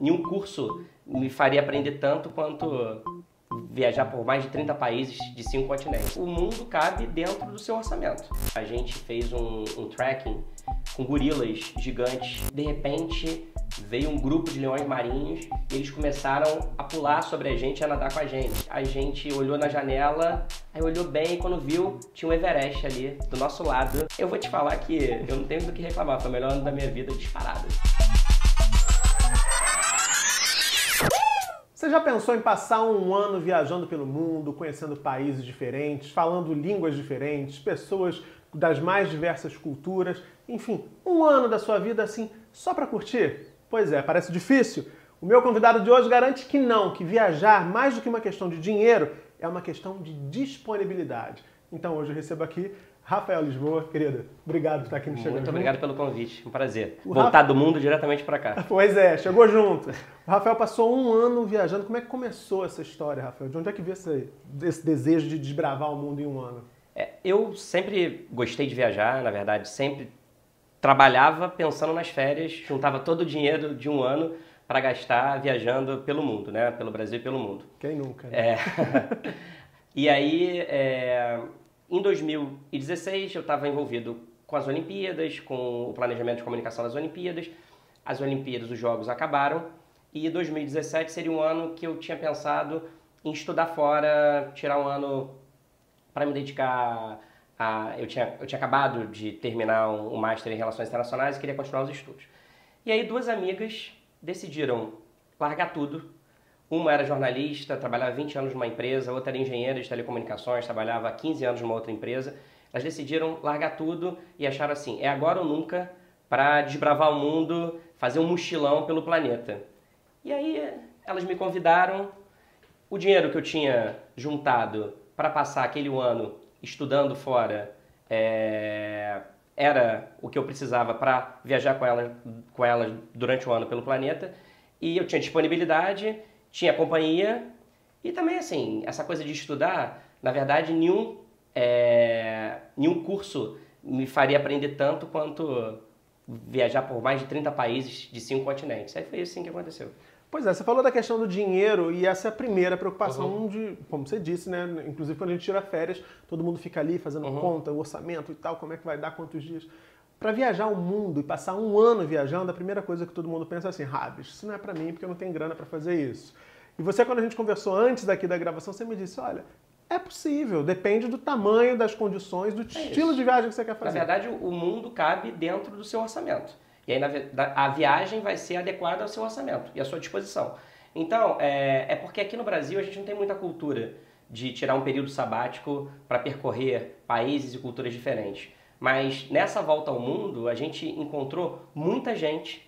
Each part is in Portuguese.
Nenhum curso me faria aprender tanto quanto viajar por mais de 30 países de cinco continentes. O mundo cabe dentro do seu orçamento. A gente fez um, um tracking com gorilas gigantes. De repente, veio um grupo de leões marinhos e eles começaram a pular sobre a gente a nadar com a gente. A gente olhou na janela, aí olhou bem e quando viu, tinha um Everest ali do nosso lado. Eu vou te falar que eu não tenho do que reclamar, foi o melhor ano da minha vida disparado. Você já pensou em passar um ano viajando pelo mundo, conhecendo países diferentes, falando línguas diferentes, pessoas das mais diversas culturas, enfim, um ano da sua vida assim só para curtir? Pois é, parece difícil. O meu convidado de hoje garante que não, que viajar, mais do que uma questão de dinheiro, é uma questão de disponibilidade. Então hoje eu recebo aqui Rafael Lisboa, querida, obrigado por estar aqui no Chegando Muito obrigado pelo convite, um prazer. O Voltar Rafa... do mundo diretamente para cá. Pois é, chegou junto. O Rafael passou um ano viajando. Como é que começou essa história, Rafael? De onde é que veio esse, esse desejo de desbravar o mundo em um ano? É, eu sempre gostei de viajar, na verdade, sempre trabalhava pensando nas férias, juntava todo o dinheiro de um ano para gastar viajando pelo mundo, né? Pelo Brasil e pelo mundo. Quem nunca? Né? É... e aí, é... Em 2016, eu estava envolvido com as Olimpíadas, com o planejamento de comunicação das Olimpíadas. As Olimpíadas, os Jogos acabaram e 2017 seria um ano que eu tinha pensado em estudar fora, tirar um ano para me dedicar a. Eu tinha, eu tinha acabado de terminar um, um Master em Relações Internacionais e queria continuar os estudos. E aí, duas amigas decidiram largar tudo uma era jornalista, trabalhava 20 anos numa empresa, outra era engenheira de telecomunicações, trabalhava 15 anos numa outra empresa. Elas decidiram largar tudo e acharam assim: é agora ou nunca para desbravar o mundo, fazer um mochilão pelo planeta. E aí elas me convidaram. O dinheiro que eu tinha juntado para passar aquele ano estudando fora é, era o que eu precisava para viajar com elas, com elas durante o ano pelo planeta. E eu tinha disponibilidade tinha companhia e também, assim, essa coisa de estudar, na verdade, nenhum, é, nenhum curso me faria aprender tanto quanto viajar por mais de 30 países de cinco continentes. Aí foi isso sim que aconteceu. Pois é, você falou da questão do dinheiro e essa é a primeira preocupação uhum. de, como você disse, né? Inclusive quando a gente tira férias, todo mundo fica ali fazendo uhum. conta, o orçamento e tal, como é que vai dar, quantos dias. Para viajar o mundo e passar um ano viajando, a primeira coisa que todo mundo pensa é assim, Rabis, isso não é para mim porque eu não tenho grana para fazer isso. E você, quando a gente conversou antes daqui da gravação, você me disse, olha, é possível, depende do tamanho, das condições, do é estilo isso. de viagem que você quer fazer. Na verdade, o mundo cabe dentro do seu orçamento. E aí a viagem vai ser adequada ao seu orçamento e à sua disposição. Então, é, é porque aqui no Brasil a gente não tem muita cultura de tirar um período sabático para percorrer países e culturas diferentes. Mas nessa volta ao mundo, a gente encontrou muita gente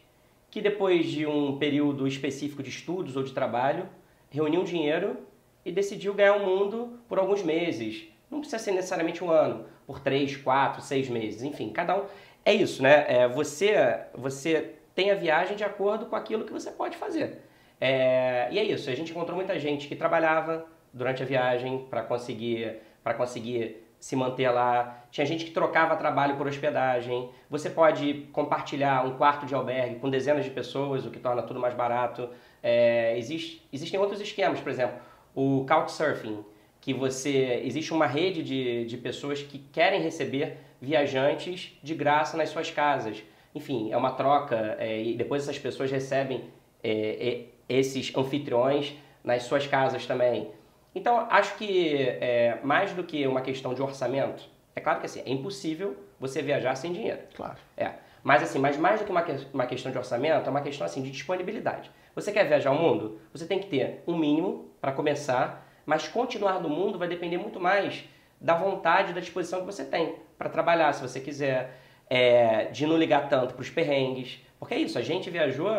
que depois de um período específico de estudos ou de trabalho, reuniu dinheiro e decidiu ganhar o mundo por alguns meses. Não precisa ser necessariamente um ano, por três, quatro, seis meses, enfim, cada um. É isso, né? É, você, você tem a viagem de acordo com aquilo que você pode fazer. É, e é isso, a gente encontrou muita gente que trabalhava durante a viagem para conseguir, conseguir se manter lá. Tinha gente que trocava trabalho por hospedagem. Você pode compartilhar um quarto de albergue com dezenas de pessoas, o que torna tudo mais barato. É, existe, existem outros esquemas, por exemplo, o Couchsurfing, que você existe uma rede de, de pessoas que querem receber viajantes de graça nas suas casas. Enfim, é uma troca é, e depois essas pessoas recebem é, é esses anfitriões nas suas casas também. Então, acho que é, mais do que uma questão de orçamento, é claro que assim, é impossível você viajar sem dinheiro. Claro. É. Mas assim, mas mais do que uma, uma questão de orçamento, é uma questão assim de disponibilidade. Você quer viajar ao mundo? Você tem que ter um mínimo para começar, mas continuar no mundo vai depender muito mais da vontade, da disposição que você tem para trabalhar, se você quiser, é, de não ligar tanto para os perrengues. Porque é isso, a gente viajou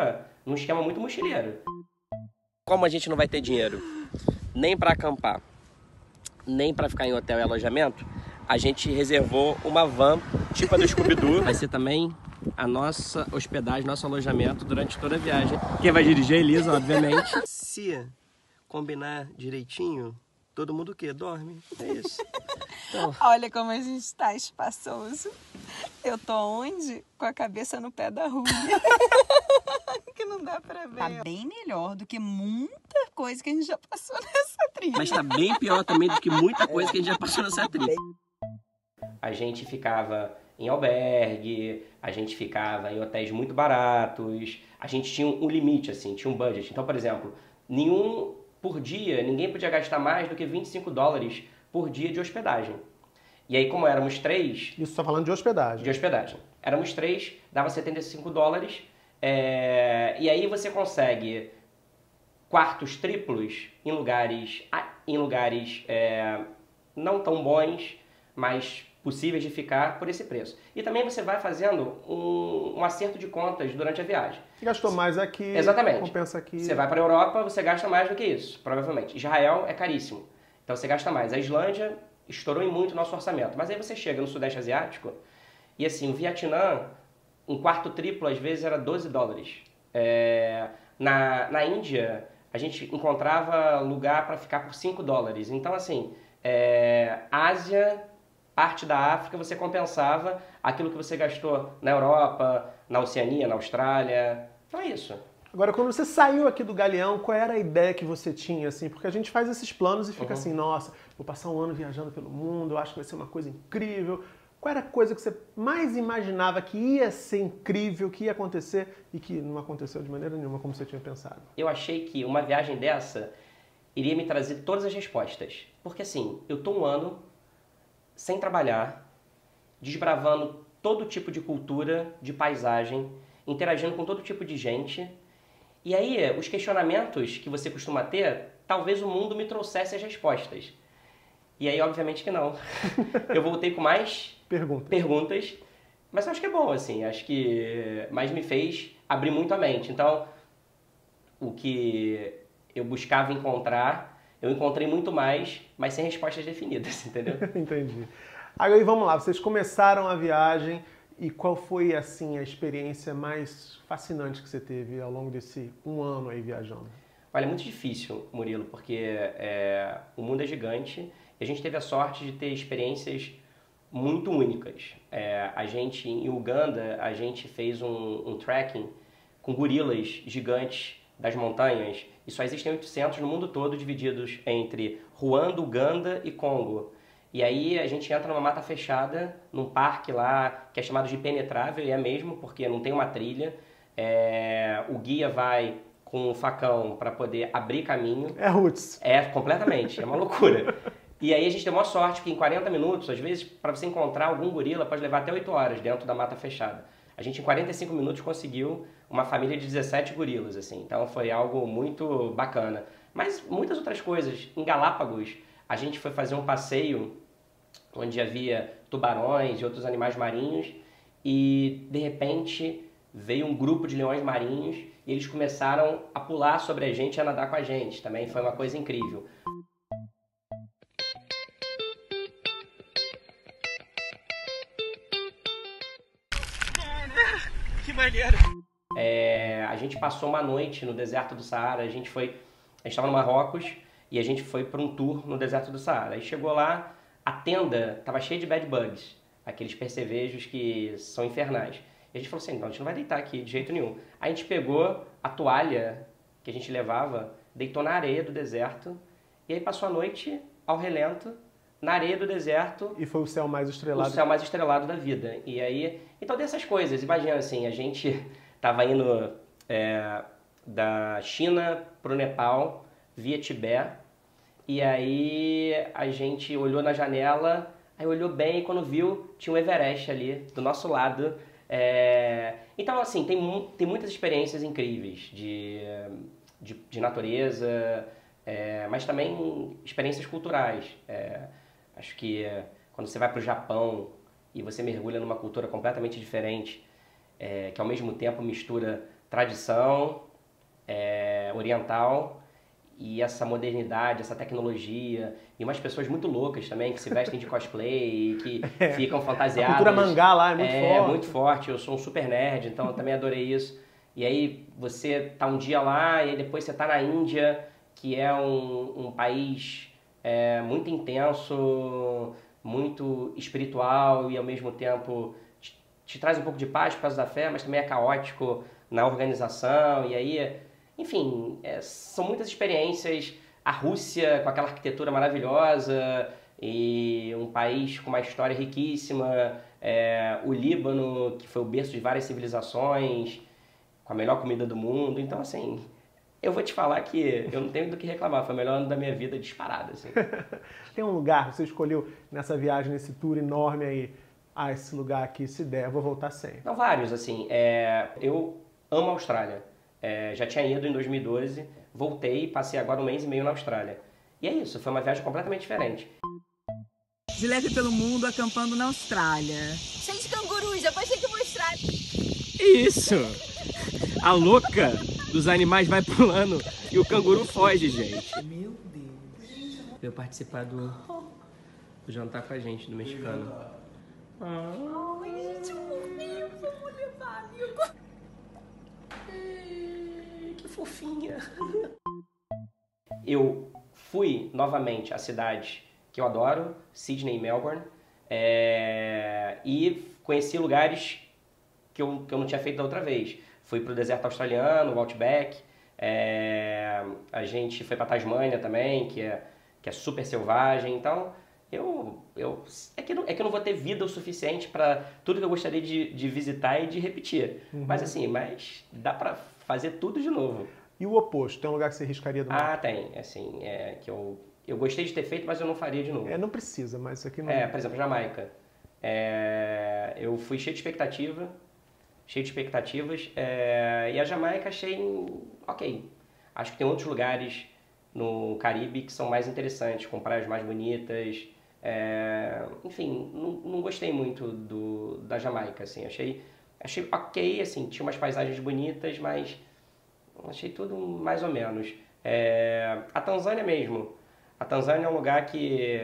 num esquema muito mochileiro. Como a gente não vai ter dinheiro nem para acampar, nem para ficar em hotel e alojamento, a gente reservou uma van tipo a do Scooby-Doo. Vai ser também a nossa hospedagem, nosso alojamento durante toda a viagem. Quem vai dirigir é a Elisa, obviamente. Se combinar direitinho, todo mundo o quê? Dorme. É isso. Então... Olha como a gente está espaçoso. Eu tô onde? Com a cabeça no pé da rua. não dá pra ver. Tá bem melhor do que muita coisa que a gente já passou nessa trilha. Mas tá bem pior também do que muita coisa que a gente já passou nessa trilha. A gente ficava em albergue, a gente ficava em hotéis muito baratos, a gente tinha um limite, assim, tinha um budget. Então, por exemplo, nenhum por dia, ninguém podia gastar mais do que 25 dólares por dia de hospedagem. E aí, como éramos três. Isso só falando de hospedagem. De hospedagem. Éramos três, dava 75 dólares. É, e aí você consegue quartos triplos em lugares, em lugares é, não tão bons, mas possíveis de ficar por esse preço. E também você vai fazendo um, um acerto de contas durante a viagem. Gastou mais aqui, Exatamente. compensa aqui. Você vai para a Europa, você gasta mais do que isso, provavelmente. Israel é caríssimo, então você gasta mais. A Islândia estourou em muito o nosso orçamento. Mas aí você chega no Sudeste Asiático e assim, o Vietnã, um quarto triplo às vezes era 12 dólares. É, na, na Índia, a gente encontrava lugar para ficar por 5 dólares. Então, assim, é, Ásia parte da África você compensava aquilo que você gastou na Europa, na Oceania, na Austrália. Então é isso. Agora, quando você saiu aqui do Galeão, qual era a ideia que você tinha, assim? Porque a gente faz esses planos e fica uhum. assim, nossa, vou passar um ano viajando pelo mundo, acho que vai ser uma coisa incrível. Qual era a coisa que você mais imaginava que ia ser incrível, que ia acontecer e que não aconteceu de maneira nenhuma como você tinha pensado? Eu achei que uma viagem dessa iria me trazer todas as respostas. Porque assim, eu tô um ano sem trabalhar, desbravando todo tipo de cultura, de paisagem, interagindo com todo tipo de gente. E aí, os questionamentos que você costuma ter, talvez o mundo me trouxesse as respostas. E aí, obviamente que não. eu voltei com mais Pergunta. perguntas, mas acho que é bom, assim, acho que mais me fez abrir muito a mente. Então, o que eu buscava encontrar eu encontrei muito mais, mas sem respostas definidas, entendeu? Entendi. Aí vamos lá, vocês começaram a viagem e qual foi assim a experiência mais fascinante que você teve ao longo desse um ano aí viajando? Olha, é muito difícil, Murilo, porque é, o mundo é gigante e a gente teve a sorte de ter experiências muito únicas. É, a gente, em Uganda, a gente fez um, um trekking com gorilas gigantes das montanhas, e só existem 800 no mundo todo, divididos entre Ruanda, Uganda e Congo. E aí a gente entra numa mata fechada, num parque lá que é chamado de penetrável, e é mesmo, porque não tem uma trilha. É... o guia vai com o um facão para poder abrir caminho. É roots. É, completamente, é uma loucura. E aí a gente tem uma sorte que em 40 minutos, às vezes, para você encontrar algum gorila, pode levar até 8 horas dentro da mata fechada. A gente em 45 minutos conseguiu uma família de 17 gorilas, assim. Então foi algo muito bacana. Mas muitas outras coisas. Em Galápagos, a gente foi fazer um passeio onde havia tubarões e outros animais marinhos e de repente veio um grupo de leões marinhos e eles começaram a pular sobre a gente e a nadar com a gente. Também foi uma coisa incrível. Maneiro! É, a gente passou uma noite no deserto do Saara. A gente foi, a gente estava no Marrocos e a gente foi para um tour no deserto do Saara. Aí chegou lá, a tenda estava cheia de bad bugs, aqueles percevejos que são infernais. E a gente falou assim, então a gente não vai deitar aqui de jeito nenhum. Aí a gente pegou a toalha que a gente levava, deitou na areia do deserto e aí passou a noite ao relento na areia do deserto. E foi o céu mais estrelado. O céu mais estrelado da vida. E aí, então dessas coisas, imagina assim, a gente Estava indo é, da China para o Nepal, via Tibete, e aí a gente olhou na janela, aí olhou bem e quando viu, tinha um Everest ali do nosso lado. É... Então, assim, tem, tem muitas experiências incríveis de, de, de natureza, é, mas também experiências culturais. É, acho que quando você vai para o Japão e você mergulha numa cultura completamente diferente, é, que ao mesmo tempo mistura tradição é, oriental e essa modernidade, essa tecnologia, e umas pessoas muito loucas também, que se vestem de cosplay e que é, ficam fantasiadas. A cultura mangá lá é muito é, forte. É, muito forte. Eu sou um super nerd, então eu também adorei isso. E aí você tá um dia lá e depois você tá na Índia, que é um, um país é, muito intenso, muito espiritual e ao mesmo tempo te traz um pouco de paz por causa da fé, mas também é caótico na organização, e aí, enfim, é, são muitas experiências. A Rússia com aquela arquitetura maravilhosa e um país com uma história riquíssima, é, o Líbano, que foi o berço de várias civilizações, com a melhor comida do mundo. Então, assim, eu vou te falar que eu não tenho do que reclamar. Foi o melhor ano da minha vida disparado. Assim. Tem um lugar que você escolheu nessa viagem, nesse tour enorme aí? Ah, esse lugar aqui, se der, eu vou voltar sempre. Não, vários, assim. É, eu amo a Austrália. É, já tinha ido em 2012, voltei, passei agora um mês e meio na Austrália. E é isso, foi uma viagem completamente diferente. De leve pelo mundo, acampando na Austrália. Cheio de cangurus, depois tem que mostrar. Isso! A louca dos animais vai pulando e o canguru foge, gente. Meu Deus. Veio participar do, do jantar com a gente, do mexicano. Ah. Ai, gente, fofinho, vamos levar, amigo. Que fofinha. Eu fui novamente à cidade que eu adoro, Sydney e Melbourne, é, e conheci lugares que eu, que eu não tinha feito da outra vez. Fui para o deserto australiano, o Outback, é, a gente foi para Tasmânia também, que é, que é super selvagem. Então, eu, eu é, que não, é que eu não vou ter vida o suficiente para tudo que eu gostaria de, de visitar e de repetir. Uhum. Mas assim, mas dá para fazer tudo de novo. E o oposto? Tem um lugar que você riscaria do mapa? Ah, tem. Assim, é, que eu, eu gostei de ter feito, mas eu não faria de novo. É, não precisa, mas isso aqui não... É, por exemplo, Jamaica. É, eu fui cheio de expectativa, cheio de expectativas, é, e a Jamaica achei ok. Acho que tem outros lugares no Caribe que são mais interessantes, com praias mais bonitas. é, enfim, não, não gostei muito do, da Jamaica, assim. Achei, achei ok, assim, tinha umas paisagens bonitas, mas achei tudo mais ou menos. É, a Tanzânia mesmo. A Tanzânia é um lugar que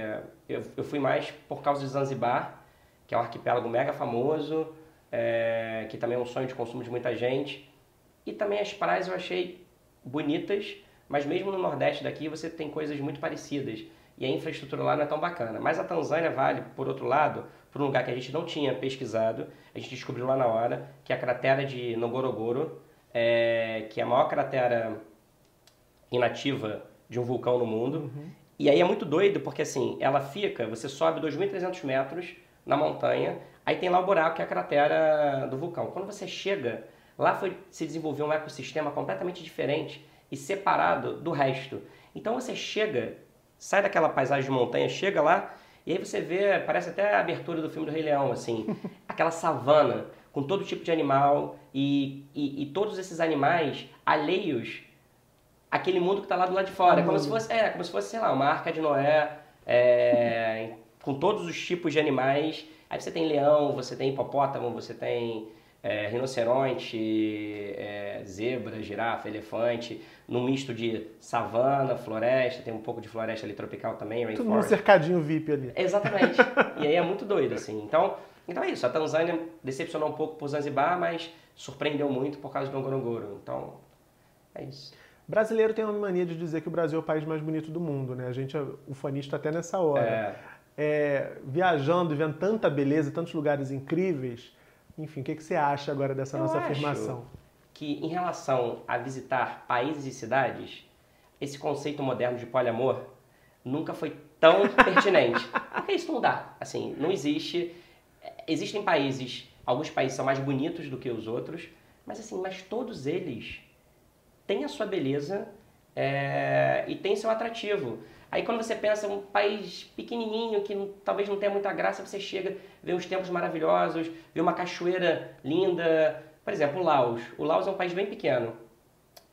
eu, eu fui mais por causa de Zanzibar, que é um arquipélago mega famoso, é, que também é um sonho de consumo de muita gente. E também as praias eu achei bonitas, mas mesmo no Nordeste daqui você tem coisas muito parecidas. E a infraestrutura lá não é tão bacana. Mas a Tanzânia vale, por outro lado, por um lugar que a gente não tinha pesquisado, a gente descobriu lá na hora, que é a cratera de Ngorongoro, é, que é a maior cratera inativa de um vulcão no mundo. E aí é muito doido, porque assim, ela fica, você sobe 2.300 metros na montanha, aí tem lá o buraco, que é a cratera do vulcão. Quando você chega, lá foi se desenvolveu um ecossistema completamente diferente e separado do resto. Então você chega, sai daquela paisagem de montanha, chega lá, e aí você vê, parece até a abertura do filme do Rei Leão, assim, aquela savana com todo tipo de animal e, e, e todos esses animais alheios aquele mundo que está lá do lado de fora. É como se fosse, é, como se fosse, sei lá, uma arca de Noé, é, com todos os tipos de animais. Aí você tem leão, você tem hipopótamo, você tem é, rinoceronte, é, zebra, girafa, elefante, num misto de savana, floresta, tem um pouco de floresta ali tropical também, Tudo num rainforest. cercadinho VIP ali. Exatamente. e aí é muito doido, assim. Então, então é isso. A Tanzânia decepcionou um pouco por Zanzibar, mas surpreendeu muito por causa do Ngorongoro. Então, é isso. Brasileiro tem uma mania de dizer que o Brasil é o país mais bonito do mundo, né? A gente é ufanista até nessa hora. É, É, viajando e vendo tanta beleza, tantos lugares incríveis. Enfim, o que, que você acha agora dessa Eu nossa acho. afirmação? que em relação a visitar países e cidades, esse conceito moderno de poliamor nunca foi tão pertinente. Porque isso não dá. Assim, não existe. Existem países, alguns países são mais bonitos do que os outros, mas assim, mas todos eles têm a sua beleza é, e têm seu atrativo. Aí quando você pensa um país pequenininho que talvez não tenha muita graça, você chega, vê uns templos maravilhosos, vê uma cachoeira linda. Por exemplo, o Laos. O Laos é um país bem pequeno,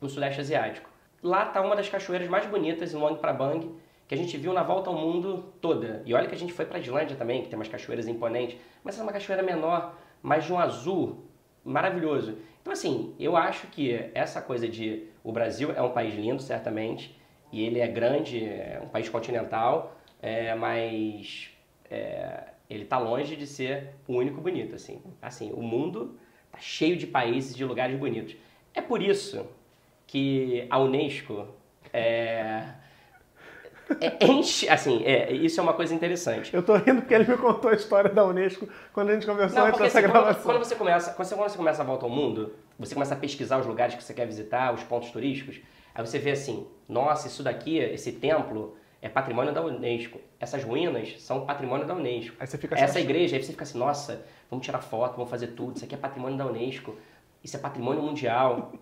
no Sudeste Asiático. Lá está uma das cachoeiras mais bonitas em Luang Prabang, que a gente viu na volta ao mundo toda. E olha que a gente foi para a Islândia também, que tem umas cachoeiras imponentes, mas é uma cachoeira menor, mas de um azul maravilhoso. Então, assim, eu acho que essa coisa de o Brasil é um país lindo, certamente, e ele é grande, é um país continental, é, mas é, ele está longe de ser o único bonito, assim. Assim, o mundo está cheio de países, de lugares bonitos. É por isso que a Unesco é, é, enche, assim, é, isso é uma coisa interessante. Eu tô rindo porque ele me contou a história da Unesco quando a gente conversou Não, antes dessa assim, quando, gravação. quando você começa, quando você, quando você começa a volta ao mundo, você começa a pesquisar os lugares que você quer visitar, os pontos turísticos, aí você vê assim, nossa, isso daqui, esse templo é patrimônio da Unesco. Essas ruínas são patrimônio da Unesco. Aí você fica Essa assim, igreja, aí você fica assim, nossa, vamos tirar foto, vamos fazer tudo, isso aqui é patrimônio da Unesco, isso é patrimônio mundial.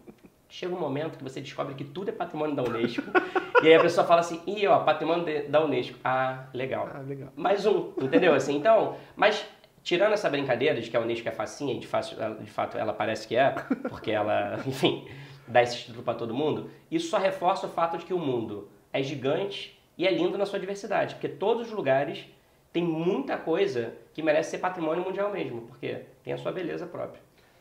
Chega um momento que você descobre que tudo é patrimônio da Unesco. e aí a pessoa fala assim, ih, ó, patrimônio de- da Unesco. Ah, legal. Ah, legal. Mais um, entendeu? Assim, então, mas tirando essa brincadeira de que a Unesco é facinha, e de, fato, de fato ela parece que é, porque ela, enfim, dá esse título para todo mundo, isso só reforça o fato de que o mundo é gigante e é lindo na sua diversidade, porque todos os lugares têm muita coisa que merece ser patrimônio mundial mesmo, porque tem a sua beleza própria.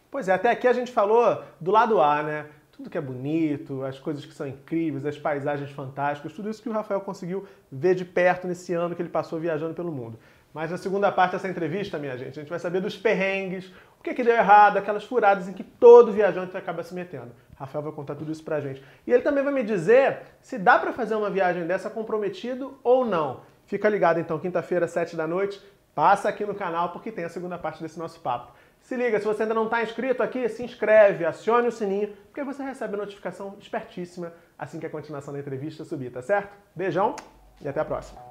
Pois é, até aqui a gente falou do lado A, né? Tudo que é bonito, as coisas que são incríveis, as paisagens fantásticas, tudo isso que o Rafael conseguiu ver de perto nesse ano que ele passou viajando pelo mundo. Mas na segunda parte dessa entrevista, minha gente, a gente vai saber dos perrengues, o que, que deu errado, aquelas furadas em que todo viajante acaba se metendo. Rafael vai contar tudo isso pra gente. E ele também vai me dizer se dá pra fazer uma viagem dessa comprometido ou não. Fica ligado então, quinta-feira, sete da noite, passa aqui no canal porque tem a segunda parte desse nosso papo. Se liga, se você ainda não está inscrito aqui, se inscreve, acione o sininho, porque você recebe notificação espertíssima assim que a continuação da entrevista subir, tá certo? Beijão e até a próxima.